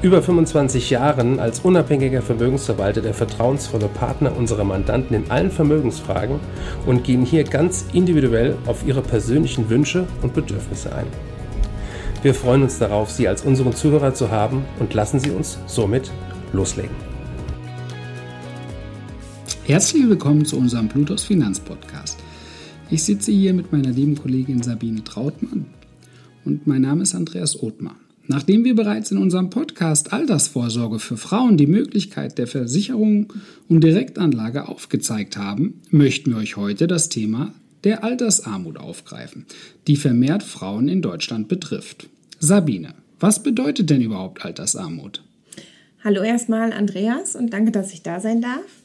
über 25 Jahren als unabhängiger Vermögensverwalter der vertrauensvolle Partner unserer Mandanten in allen Vermögensfragen und gehen hier ganz individuell auf ihre persönlichen Wünsche und Bedürfnisse ein. Wir freuen uns darauf, Sie als unseren Zuhörer zu haben und lassen Sie uns somit loslegen. Herzlich willkommen zu unserem Plutos Finanzpodcast. Ich sitze hier mit meiner lieben Kollegin Sabine Trautmann und mein Name ist Andreas Othmar. Nachdem wir bereits in unserem Podcast Altersvorsorge für Frauen die Möglichkeit der Versicherung und Direktanlage aufgezeigt haben, möchten wir euch heute das Thema der Altersarmut aufgreifen, die vermehrt Frauen in Deutschland betrifft. Sabine, was bedeutet denn überhaupt Altersarmut? Hallo erstmal Andreas und danke, dass ich da sein darf.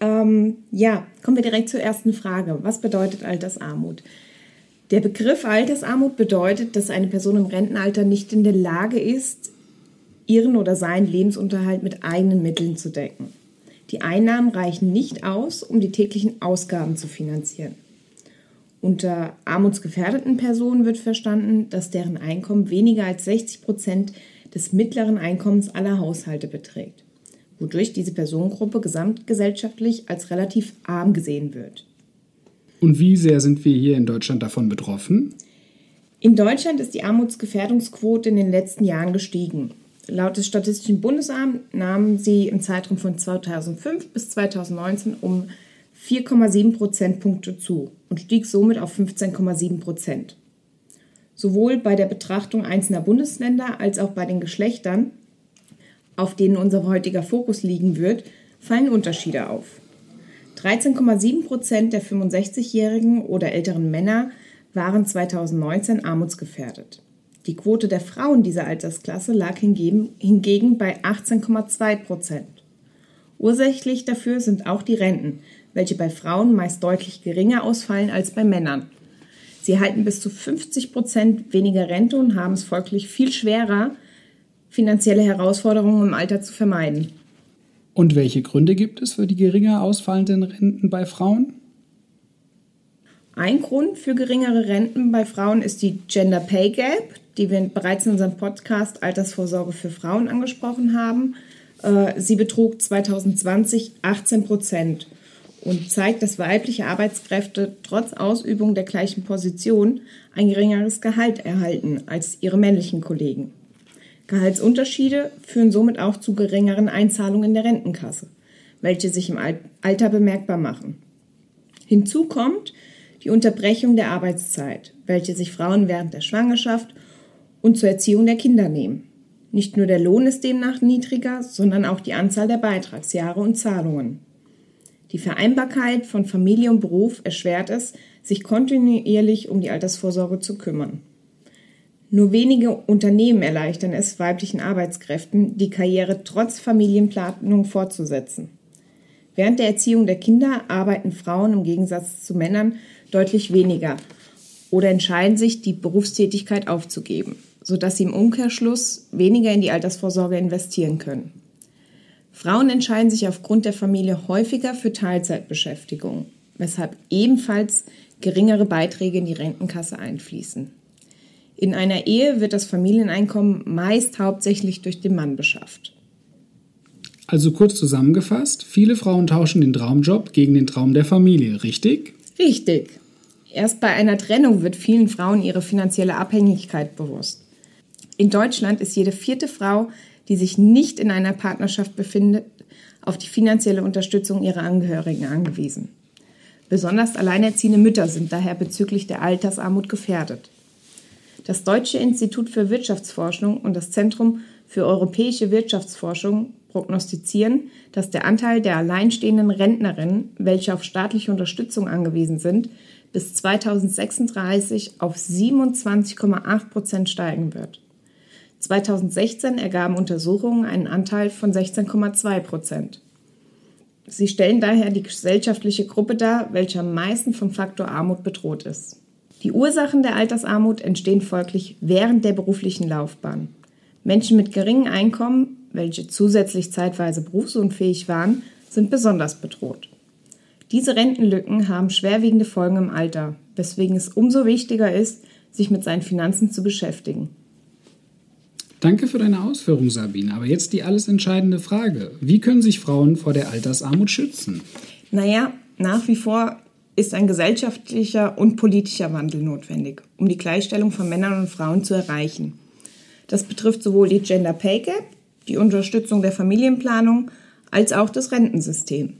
Ähm, ja, kommen wir direkt zur ersten Frage. Was bedeutet Altersarmut? Der Begriff Altersarmut bedeutet, dass eine Person im Rentenalter nicht in der Lage ist, ihren oder seinen Lebensunterhalt mit eigenen Mitteln zu decken. Die Einnahmen reichen nicht aus, um die täglichen Ausgaben zu finanzieren. Unter armutsgefährdeten Personen wird verstanden, dass deren Einkommen weniger als 60 Prozent des mittleren Einkommens aller Haushalte beträgt, wodurch diese Personengruppe gesamtgesellschaftlich als relativ arm gesehen wird. Und wie sehr sind wir hier in Deutschland davon betroffen? In Deutschland ist die Armutsgefährdungsquote in den letzten Jahren gestiegen. Laut des Statistischen Bundesamts nahmen sie im Zeitraum von 2005 bis 2019 um 4,7 Prozentpunkte zu und stieg somit auf 15,7 Prozent. Sowohl bei der Betrachtung einzelner Bundesländer als auch bei den Geschlechtern, auf denen unser heutiger Fokus liegen wird, fallen Unterschiede auf. 13,7 Prozent der 65-jährigen oder älteren Männer waren 2019 armutsgefährdet. Die Quote der Frauen dieser Altersklasse lag hingegen bei 18,2 Prozent. Ursächlich dafür sind auch die Renten, welche bei Frauen meist deutlich geringer ausfallen als bei Männern. Sie erhalten bis zu 50 Prozent weniger Rente und haben es folglich viel schwerer, finanzielle Herausforderungen im Alter zu vermeiden. Und welche Gründe gibt es für die geringer ausfallenden Renten bei Frauen? Ein Grund für geringere Renten bei Frauen ist die Gender Pay Gap, die wir bereits in unserem Podcast Altersvorsorge für Frauen angesprochen haben. Äh, sie betrug 2020 18 Prozent und zeigt, dass weibliche Arbeitskräfte trotz Ausübung der gleichen Position ein geringeres Gehalt erhalten als ihre männlichen Kollegen. Gehaltsunterschiede führen somit auch zu geringeren Einzahlungen in der Rentenkasse, welche sich im Alter bemerkbar machen. Hinzu kommt die Unterbrechung der Arbeitszeit, welche sich Frauen während der Schwangerschaft und zur Erziehung der Kinder nehmen. Nicht nur der Lohn ist demnach niedriger, sondern auch die Anzahl der Beitragsjahre und Zahlungen. Die Vereinbarkeit von Familie und Beruf erschwert es, sich kontinuierlich um die Altersvorsorge zu kümmern. Nur wenige Unternehmen erleichtern es weiblichen Arbeitskräften, die Karriere trotz Familienplanung fortzusetzen. Während der Erziehung der Kinder arbeiten Frauen im Gegensatz zu Männern deutlich weniger oder entscheiden sich, die Berufstätigkeit aufzugeben, sodass sie im Umkehrschluss weniger in die Altersvorsorge investieren können. Frauen entscheiden sich aufgrund der Familie häufiger für Teilzeitbeschäftigung, weshalb ebenfalls geringere Beiträge in die Rentenkasse einfließen. In einer Ehe wird das Familieneinkommen meist hauptsächlich durch den Mann beschafft. Also kurz zusammengefasst, viele Frauen tauschen den Traumjob gegen den Traum der Familie, richtig? Richtig. Erst bei einer Trennung wird vielen Frauen ihre finanzielle Abhängigkeit bewusst. In Deutschland ist jede vierte Frau, die sich nicht in einer Partnerschaft befindet, auf die finanzielle Unterstützung ihrer Angehörigen angewiesen. Besonders alleinerziehende Mütter sind daher bezüglich der Altersarmut gefährdet. Das Deutsche Institut für Wirtschaftsforschung und das Zentrum für europäische Wirtschaftsforschung prognostizieren, dass der Anteil der alleinstehenden Rentnerinnen, welche auf staatliche Unterstützung angewiesen sind, bis 2036 auf 27,8 Prozent steigen wird. 2016 ergaben Untersuchungen einen Anteil von 16,2 Prozent. Sie stellen daher die gesellschaftliche Gruppe dar, welche am meisten vom Faktor Armut bedroht ist. Die Ursachen der Altersarmut entstehen folglich während der beruflichen Laufbahn. Menschen mit geringen Einkommen, welche zusätzlich zeitweise berufsunfähig waren, sind besonders bedroht. Diese Rentenlücken haben schwerwiegende Folgen im Alter, weswegen es umso wichtiger ist, sich mit seinen Finanzen zu beschäftigen. Danke für deine Ausführung, Sabine. Aber jetzt die alles entscheidende Frage. Wie können sich Frauen vor der Altersarmut schützen? Naja, nach wie vor ist ein gesellschaftlicher und politischer Wandel notwendig, um die Gleichstellung von Männern und Frauen zu erreichen. Das betrifft sowohl die Gender Pay Gap, die Unterstützung der Familienplanung, als auch das Rentensystem.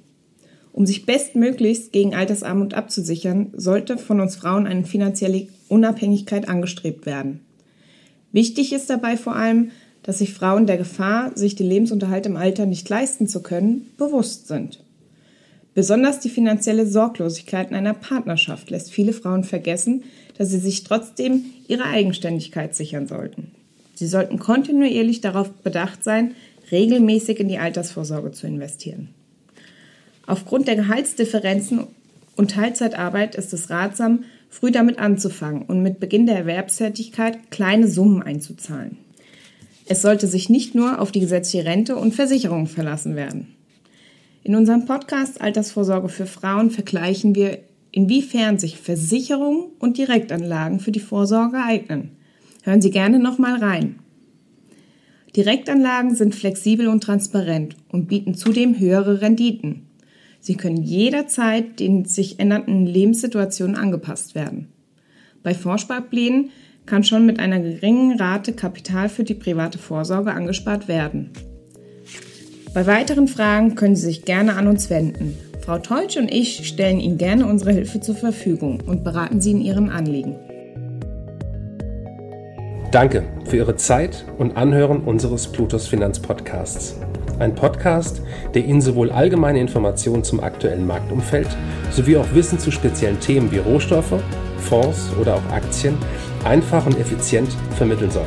Um sich bestmöglichst gegen Altersarmut abzusichern, sollte von uns Frauen eine finanzielle Unabhängigkeit angestrebt werden. Wichtig ist dabei vor allem, dass sich Frauen der Gefahr, sich den Lebensunterhalt im Alter nicht leisten zu können, bewusst sind. Besonders die finanzielle Sorglosigkeit in einer Partnerschaft lässt viele Frauen vergessen, dass sie sich trotzdem ihre Eigenständigkeit sichern sollten. Sie sollten kontinuierlich darauf bedacht sein, regelmäßig in die Altersvorsorge zu investieren. Aufgrund der Gehaltsdifferenzen und Teilzeitarbeit ist es ratsam, früh damit anzufangen und mit Beginn der Erwerbstätigkeit kleine Summen einzuzahlen. Es sollte sich nicht nur auf die gesetzliche Rente und Versicherung verlassen werden. In unserem Podcast Altersvorsorge für Frauen vergleichen wir, inwiefern sich Versicherungen und Direktanlagen für die Vorsorge eignen. Hören Sie gerne nochmal rein. Direktanlagen sind flexibel und transparent und bieten zudem höhere Renditen. Sie können jederzeit den sich ändernden Lebenssituationen angepasst werden. Bei Vorsparplänen kann schon mit einer geringen Rate Kapital für die private Vorsorge angespart werden. Bei weiteren Fragen können Sie sich gerne an uns wenden. Frau Teutsch und ich stellen Ihnen gerne unsere Hilfe zur Verfügung und beraten Sie in Ihren Anliegen. Danke für Ihre Zeit und Anhören unseres Plutos Finanz Podcasts. Ein Podcast, der Ihnen sowohl allgemeine Informationen zum aktuellen Marktumfeld sowie auch Wissen zu speziellen Themen wie Rohstoffe, Fonds oder auch Aktien einfach und effizient vermitteln soll.